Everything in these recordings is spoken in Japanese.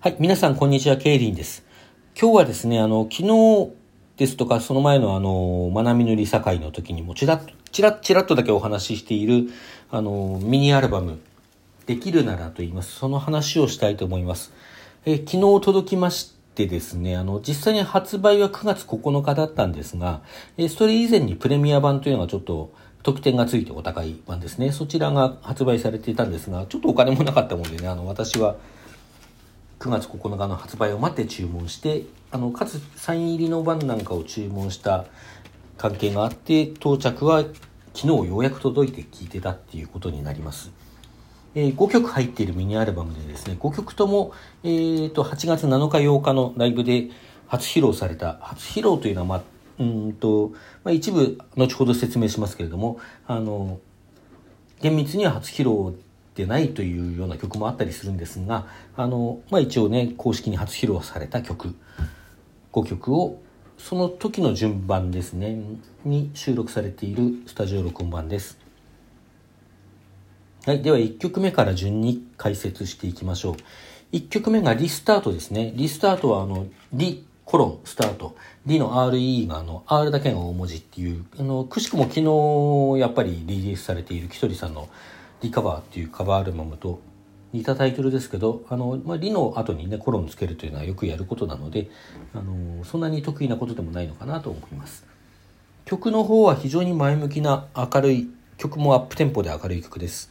はい、皆さんこんにちは、ケイリンです。今日はですね、あの、昨日ですとか、その前のあの、学びのりさ会の時にもちらっと、ちらっちらっとだけお話ししている、あの、ミニアルバム、できるならと言います。その話をしたいと思います。え昨日届きましてですね、あの、実際に発売は9月9日だったんですが、えそれ以前にプレミア版というのがちょっと、特典がついてお高い版ですね。そちらが発売されていたんですが、ちょっとお金もなかったもんでね、あの、私は、9月9日の発売を待って注文してあのかつサイン入りの版なんかを注文した関係があって到着は昨日ようやく届いて聞いてたっていうことになります、えー5曲入っているミニアルバムでですね5曲とも、えー、と8月7日8日のライブで初披露された初披露というのは、まあうんとまあ、一部後ほど説明しますけれどもあの厳密には初披露でないというような曲もあったりするんですがあの、まあ、一応ね公式に初披露された曲5曲をその時の順番ですねに収録されているスタジオ録音版です。はい、では1曲目から順に解説していきましょう。1曲目がリスタートですね。リスタートはあのリコロンスタート。リの RE があの R だけが大文字っていう、あの、くしくも昨日やっぱりリリースされているキトリさんのリカバーっていうカバーアルバムと似たタイトルですけど、あの、まあ、リの後にね、コロンつけるというのはよくやることなので、あの、そんなに得意なことでもないのかなと思います。曲の方は非常に前向きな明るい曲もアップテンポで明るい曲です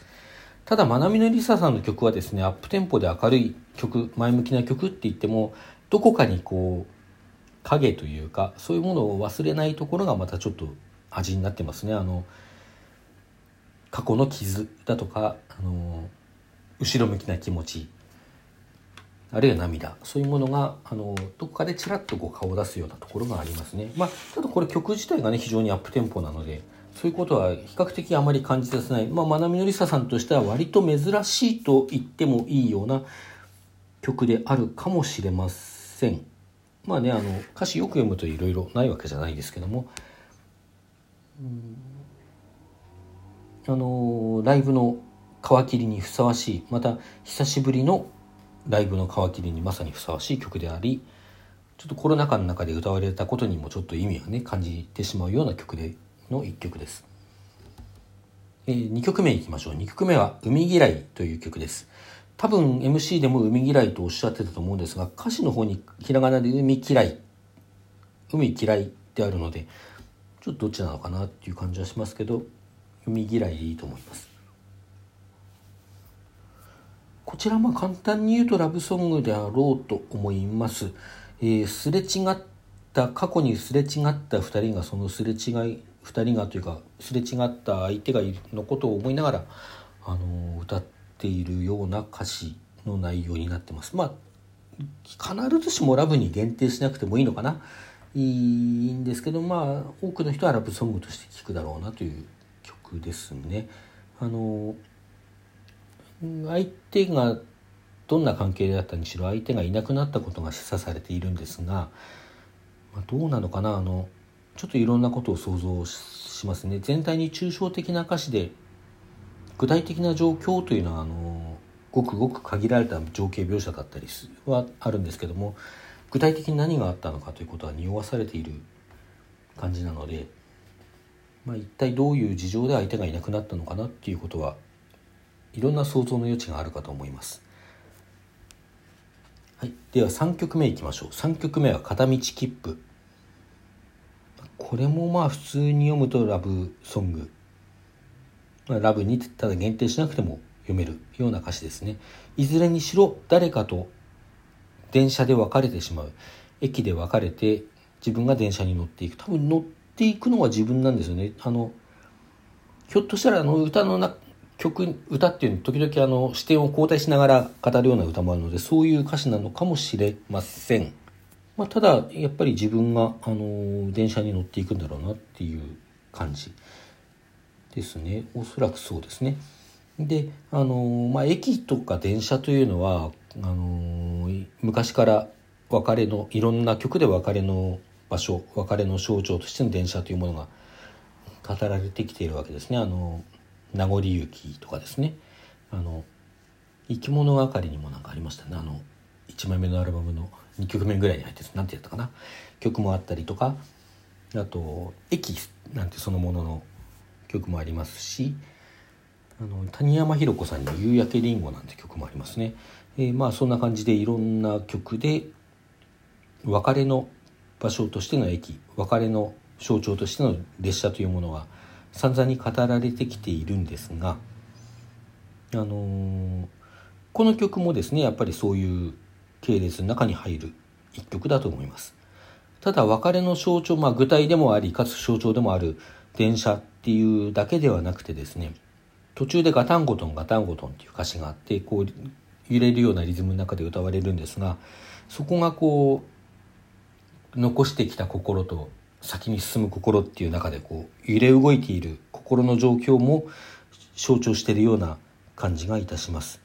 ただまなみのりささんの曲はですねアップテンポで明るい曲前向きな曲って言ってもどこかにこう影というかそういうものを忘れないところがまたちょっと味になってますねあの過去の傷だとかあの後ろ向きな気持ちあるいは涙そういうものがあのどこかでちらっとこう顔を出すようなところがありますね。まあ、ただこれ曲自体がね非常にアップテンポなのでそういうことは比較的あまり感じさせない、まあ、まなみのりささんとしては割と珍しいと言ってもいいような曲であるかもしれません。まあねあの歌詞よく読むといろいろないわけじゃないですけども、あのライブの皮切りにふさわしいまた久しぶりのライブの皮切りにまさにふさわしい曲でありちょっとコロナ禍の中で歌われたことにもちょっと意味がね感じてしまうような曲での一曲です、えー、2曲目いきましょう。2曲目は「海嫌い」という曲です。多分 MC でも海嫌いとおっしゃってたと思うんですが歌詞の方にひらがなで海嫌い海嫌いであるのでちょっとどっちなのかなっていう感じはしますけど海嫌いでいいと思いますこちらま簡単に言うとラブソングであろうと思います。えーすれ違った過去にすれ違った2人がそのすれ違い2人がというかすれ違った相手がいるのことを思いながら、あのー歌っているような歌詞の内容になってます。まあ必ずしもラブに限定しなくてもいいのかないいんですけどまあ多くの人はラブソングとして聴くだろうなというですね。あの相手がどんな関係だったにしろ相手がいなくなったことが示唆されているんですが、まあ、どうなのかなあのちょっといろんなことを想像しますね全体に抽象的な歌詞で具体的な状況というのはあのごくごく限られた情景描写だったりはあるんですけども具体的に何があったのかということは匂わされている感じなので、まあ、一体どういう事情で相手がいなくなったのかなっていうことはいろんな想像の余地があるかと思います。はい、では3曲目いきましょう。3曲目は「片道切符」これもまあ普通に読むとラブソング、まあ、ラブにただ限定しなくても読めるような歌詞ですね。いずれにしろ誰かと電車で別れてしまう。駅で別れて自分が電車に乗っていく。多分乗ってていくのは自分なんですよね。あのひょっとしたらあの歌のな曲歌っていうの時々あの視点を交代しながら語るような歌もあるのでそういう歌詞なのかもしれません、まあ、ただやっぱり自分があの電車に乗っていくんだろうなっていう感じですね。おそらくそうですね。であの、まあ、駅とか電車というのはあの昔から別れのいろんな曲で別れの場所別れの象徴としての電車というものが語られてきているわけですね。あの名残雪とかですね。あの生き物係にもなんかありましたね。あの1枚目のアルバムの2曲目ぐらいに入ってる何て言ったかな。曲もあったりとか。あと「駅」なんてそのものの曲もありますし。あの谷山ひろ子さんに「夕焼けりんご」なんて曲もありますね、えー、まあそんな感じでいろんな曲で別れの場所としての駅別れの象徴としての列車というものが散々に語られてきているんですがあのー、この曲もですねやっぱりそういう系列の中に入る一曲だと思います。ただ別れの象徴、まあ、具体でもありかつ象徴でもある電車っていうだけではなくてですね途中でガタンゴトンガタンゴトンっていう歌詞があってこう揺れるようなリズムの中で歌われるんですがそこがこう残してきた心と先に進む心っていう中でこう揺れ動いている心の状況も象徴しているような感じがいたします。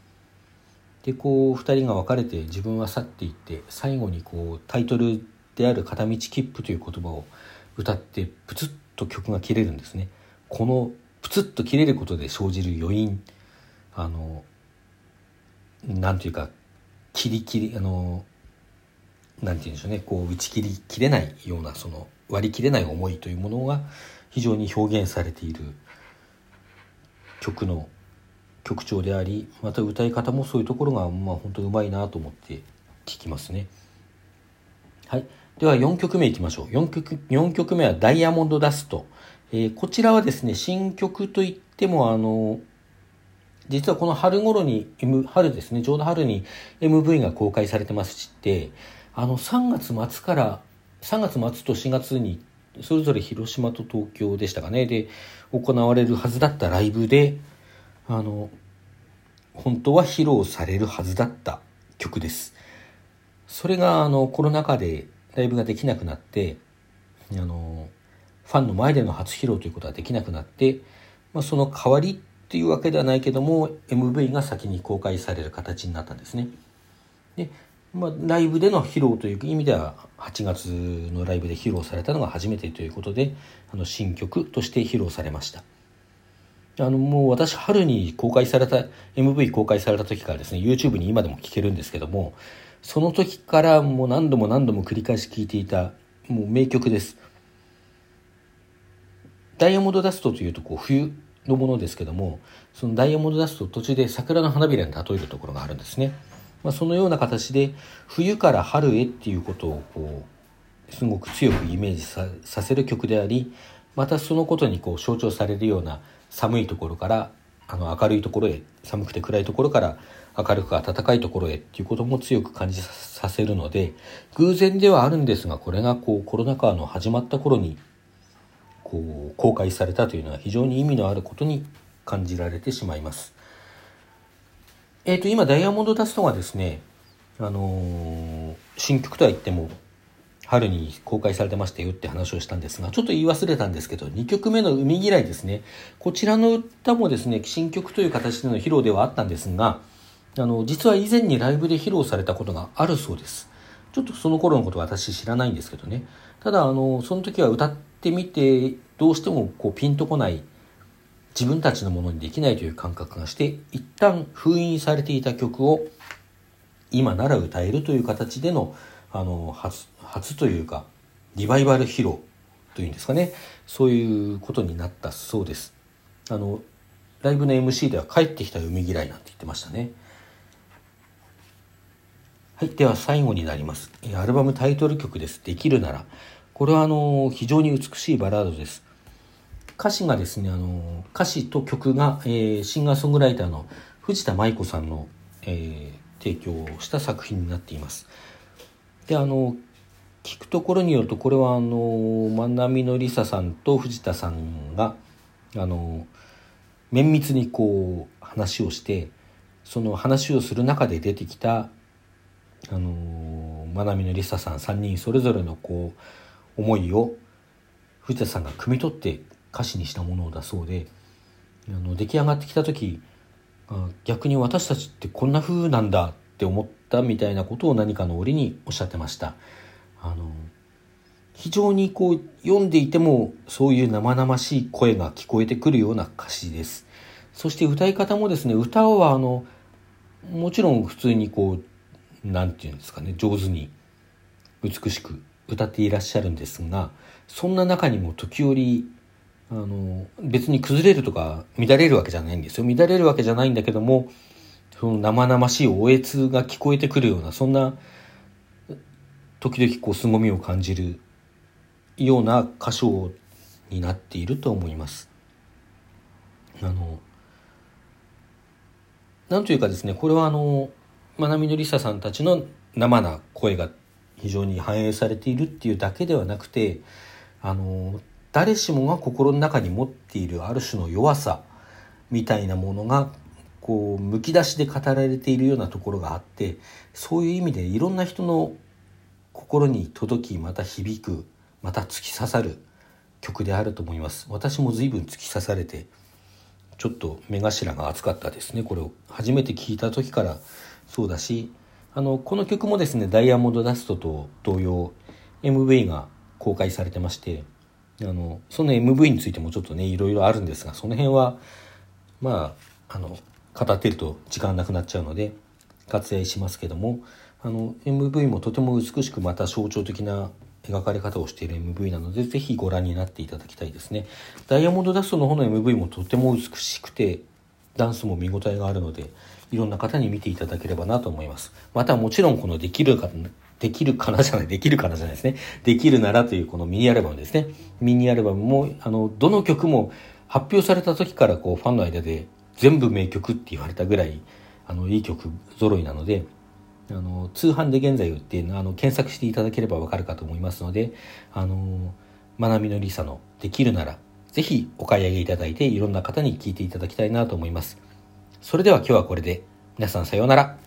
でこう2人が別れて自分は去っていって最後にこうタイトルである「片道切符」という言葉を歌ってプツッと曲が切れるんですね。このプツッと切れることで生じる余韻あのなんていうか切り切りあのなんて言うんでしょうね。こう打ち切りきれないようなその割り切れない思いというものが非常に表現されている曲の曲調でありまた歌い方もそういうところがまあ本当うまいなと思って聞きますね。はい、では4曲目いきましょう。4曲 ,4 曲目は「ダイヤモンドダスト」えー、こちらはですね新曲といってもあの実はこの春頃に、M、春ですねちょうど春に MV が公開されてましてあの3月末から3月末と4月にそれぞれ広島と東京でしたかね。で行われるはずだったライブであの本当は披露されるはずだった曲です。それがあのコロナ禍でライブができなくなってあのファンの前での初披露ということはできなくなって、まあ、その代わりっていうわけではないけども MV が先に公開される形になったんですね。で、まあ、ライブでの披露という意味では8月のライブで披露されたのが初めてということであの新曲として披露されました。あのもう私春に公開された MV 公開された時からですね YouTube に今でも聴けるんですけどもその時からもう何度も何度も繰り返し聴いていたもう名曲です。ダイヤモンドダストというとこう冬のものですけどもそのダイヤモンドダスト途中で桜の花びらに例えるところがあるんですね、まあ、そのような形で冬から春へっていうことをこうすごく強くイメージさせる曲でありまたそのことにこう象徴されるような寒いところからあの明るいところへ寒くて暗いところから明るく暖かいところへっていうことも強く感じさせるので偶然ではあるんですがこれがこうコロナ禍の始まった頃にこう公開されたというのは非常に意味のあることに感じられてしまいます。えっ、ー、と今ダイヤモンドダストがですねあのー、新曲とは言っても春に公開されてましたよって話をしたんですが、ちょっと言い忘れたんですけど、2曲目の海嫌いですね。こちらの歌もですね、新曲という形での披露ではあったんですが、あの、実は以前にライブで披露されたことがあるそうです。ちょっとその頃のことは私知らないんですけどね。ただ、あの、その時は歌ってみて、どうしてもこうピンとこない、自分たちのものにできないという感覚がして、一旦封印されていた曲を今なら歌えるという形でのあの初初というかリバイバル披露というんですかね。そういうことになったそうです。あのライブの MC では帰ってきた海嫌いなんて言ってましたね。はいでは最後になります。アルバムタイトル曲です「できるなら」これはあの非常に美しいバラードです。歌詞がですねあの歌詞と曲が、えー、シンガーソングライターの藤田舞子さんの、えー、提供をした作品になっています。であの聞くところによるとこれはあの万波のりささんと藤田さんがあの綿密にこう話をしてその話をする中で出てきたあのまなみのりささん3人それぞれのこう思いを藤田さんが汲み取って歌詞にしたものだそうであの出来上がってきた時逆に私たちってこんな風なんだって思ったみたいなことを何かの折におっしゃってました。あの非常にこう読んでいてもそういう生々しい声が聞こえてくるような歌詞です。そして歌い方もですね、歌はあの、もちろん普通にこう、何て言うんですかね上手に美しく歌っていらっしゃるんですがそんな中にも時折あの別に崩れるとか乱れるわけじゃないんですよ乱れるわけじゃないんだけどもその生々しいおえつが聞こえてくるようなそんな時々こう凄みを感じるような歌唱になっていると思います。あのなんというかですねこれはあのまなみのりささんたちの生な声が非常に反映されているっていうだけではなくてあの誰しもが心の中に持っているある種の弱さみたいなものがこうむき出しで語られているようなところがあってそういう意味でいろんな人の心に届きまた響くまた突き刺さる曲であると思います。私も随分突き刺されてちょっと目頭が熱かったですね。これを初めて聞いた時からそうだしあのこの曲もですね「ダイヤモンドダスト」と同様 MV が公開されてましてあのその MV についてもちょっとねいろいろあるんですがその辺はまああの語ってると時間なくなっちゃうので割愛しますけどもあの MV もとても美しくまた象徴的な描かれ方をしている MV なのでぜひご覧になっていただきたいですね。ダイヤモンドダストの方の MV もとても美しくてダンスも見応えがあるのでいろんな方に見ていただければなと思います。またもちろんこのできるできるかなじゃない、できるかなじゃないですね。できるならというこのミニアルバムですね。ミニアルバムも、あの、どの曲も発表された時からこうファンの間で全部名曲って言われたぐらい、あの、いい曲揃いなので、あの、通販で現在売っているのあの、検索していただければわかるかと思いますので、あの、まなみのりさのできるなら、ぜひお買い上げいただいていろんな方に聞いていただきたいなと思います。それでは今日はこれで、皆さんさようなら。